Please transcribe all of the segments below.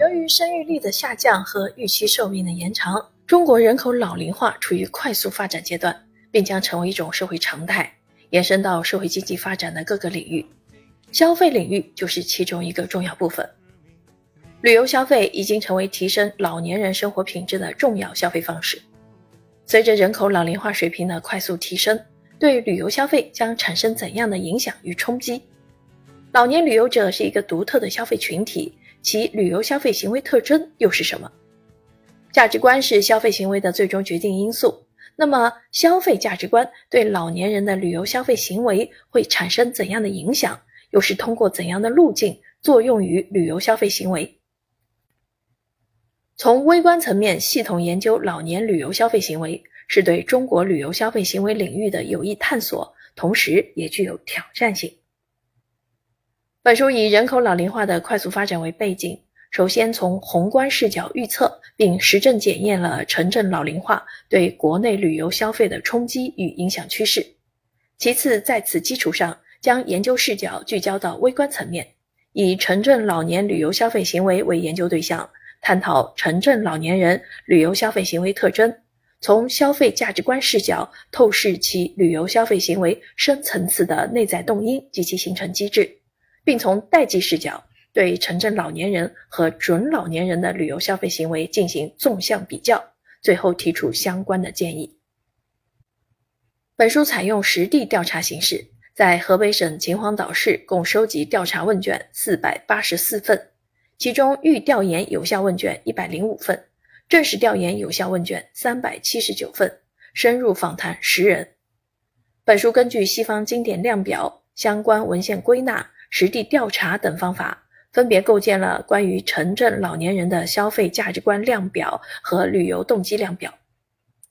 由于生育率的下降和预期寿命的延长，中国人口老龄化处于快速发展阶段，并将成为一种社会常态，延伸到社会经济发展的各个领域。消费领域就是其中一个重要部分。旅游消费已经成为提升老年人生活品质的重要消费方式。随着人口老龄化水平的快速提升，对旅游消费将产生怎样的影响与冲击？老年旅游者是一个独特的消费群体，其旅游消费行为特征又是什么？价值观是消费行为的最终决定因素。那么，消费价值观对老年人的旅游消费行为会产生怎样的影响？又是通过怎样的路径作用于旅游消费行为？从微观层面系统研究老年旅游消费行为，是对中国旅游消费行为领域的有益探索，同时也具有挑战性。本书以人口老龄化的快速发展为背景。首先，从宏观视角预测并实证检验了城镇老龄化对国内旅游消费的冲击与影响趋势。其次，在此基础上，将研究视角聚焦到微观层面，以城镇老年旅游消费行为为研究对象，探讨城镇老年人旅游消费行为特征，从消费价值观视角透视其旅游消费行为深层次的内在动因及其形成机制，并从代际视角。对城镇老年人和准老年人的旅游消费行为进行纵向比较，最后提出相关的建议。本书采用实地调查形式，在河北省秦皇岛市共收集调查问卷四百八十四份，其中预调研有效问卷一百零五份，正式调研有效问卷三百七十九份，深入访谈十人。本书根据西方经典量表、相关文献归纳、实地调查等方法。分别构建了关于城镇老年人的消费价值观量表和旅游动机量表。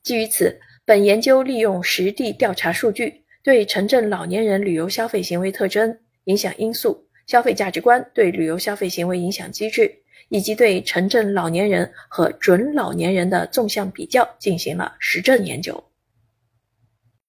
基于此，本研究利用实地调查数据，对城镇老年人旅游消费行为特征、影响因素、消费价值观对旅游消费行为影响机制，以及对城镇老年人和准老年人的纵向比较进行了实证研究。